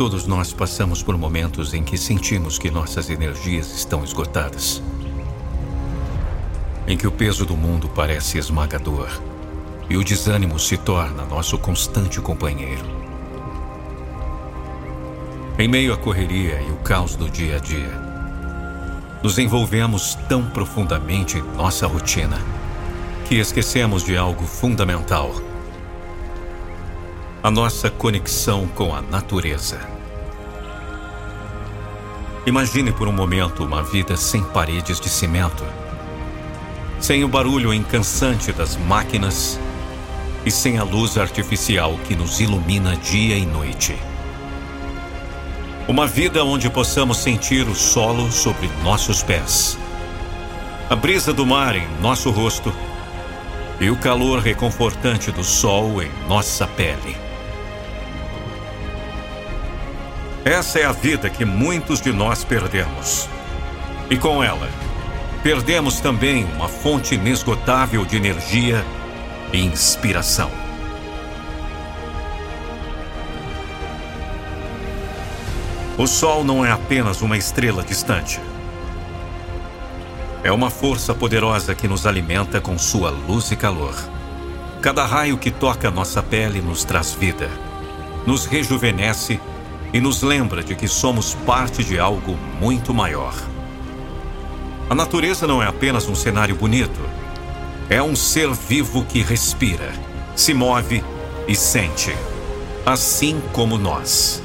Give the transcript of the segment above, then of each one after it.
Todos nós passamos por momentos em que sentimos que nossas energias estão esgotadas. Em que o peso do mundo parece esmagador e o desânimo se torna nosso constante companheiro. Em meio à correria e o caos do dia a dia, nos envolvemos tão profundamente em nossa rotina que esquecemos de algo fundamental: a nossa conexão com a natureza. Imagine por um momento uma vida sem paredes de cimento, sem o barulho incansante das máquinas e sem a luz artificial que nos ilumina dia e noite. Uma vida onde possamos sentir o solo sobre nossos pés, a brisa do mar em nosso rosto e o calor reconfortante do sol em nossa pele. Essa é a vida que muitos de nós perdemos. E com ela, perdemos também uma fonte inesgotável de energia e inspiração. O Sol não é apenas uma estrela distante. É uma força poderosa que nos alimenta com sua luz e calor. Cada raio que toca nossa pele nos traz vida, nos rejuvenesce e nos lembra de que somos parte de algo muito maior. A natureza não é apenas um cenário bonito é um ser vivo que respira, se move e sente, assim como nós.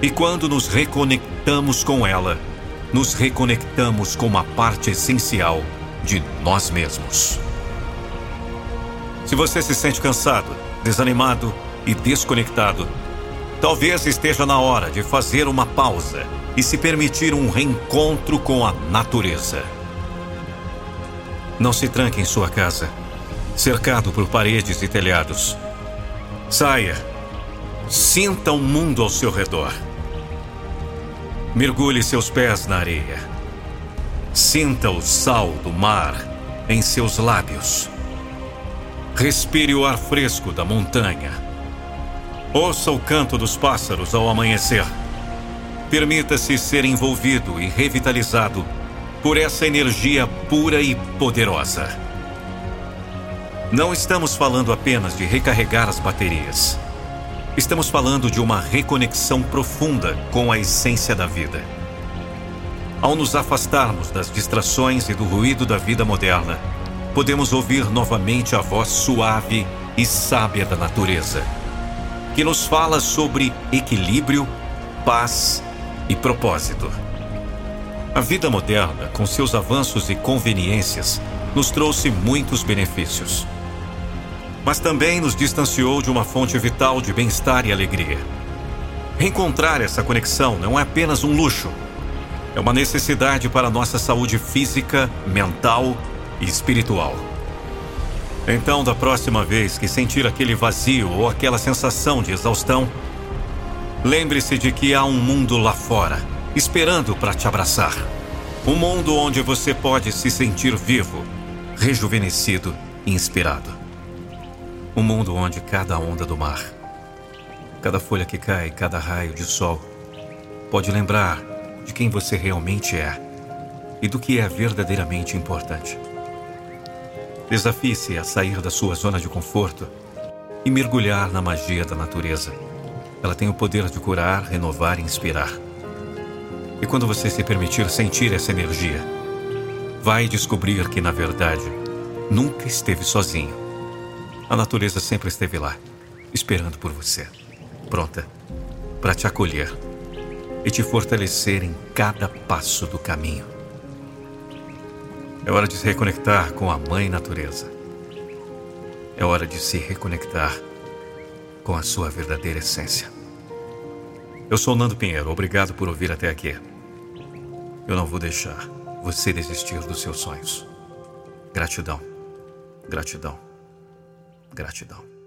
E quando nos reconectamos com ela, nos reconectamos com uma parte essencial de nós mesmos. Se você se sente cansado, desanimado e desconectado, talvez esteja na hora de fazer uma pausa e se permitir um reencontro com a natureza. Não se tranque em sua casa, cercado por paredes e telhados. Saia. Sinta o mundo ao seu redor. Mergulhe seus pés na areia. Sinta o sal do mar em seus lábios. Respire o ar fresco da montanha. Ouça o canto dos pássaros ao amanhecer. Permita-se ser envolvido e revitalizado por essa energia pura e poderosa. Não estamos falando apenas de recarregar as baterias. Estamos falando de uma reconexão profunda com a essência da vida. Ao nos afastarmos das distrações e do ruído da vida moderna, podemos ouvir novamente a voz suave e sábia da natureza, que nos fala sobre equilíbrio, paz e propósito. A vida moderna, com seus avanços e conveniências, nos trouxe muitos benefícios. Mas também nos distanciou de uma fonte vital de bem-estar e alegria. Reencontrar essa conexão não é apenas um luxo, é uma necessidade para nossa saúde física, mental e espiritual. Então, da próxima vez que sentir aquele vazio ou aquela sensação de exaustão, lembre-se de que há um mundo lá fora esperando para te abraçar. Um mundo onde você pode se sentir vivo, rejuvenescido e inspirado. Um mundo onde cada onda do mar, cada folha que cai, cada raio de sol, pode lembrar de quem você realmente é e do que é verdadeiramente importante. Desafie-se a sair da sua zona de conforto e mergulhar na magia da natureza. Ela tem o poder de curar, renovar e inspirar. E quando você se permitir sentir essa energia, vai descobrir que, na verdade, nunca esteve sozinho. A natureza sempre esteve lá, esperando por você, pronta para te acolher e te fortalecer em cada passo do caminho. É hora de se reconectar com a Mãe Natureza. É hora de se reconectar com a sua verdadeira essência. Eu sou Nando Pinheiro, obrigado por ouvir até aqui. Eu não vou deixar você desistir dos seus sonhos. Gratidão, gratidão, gratidão.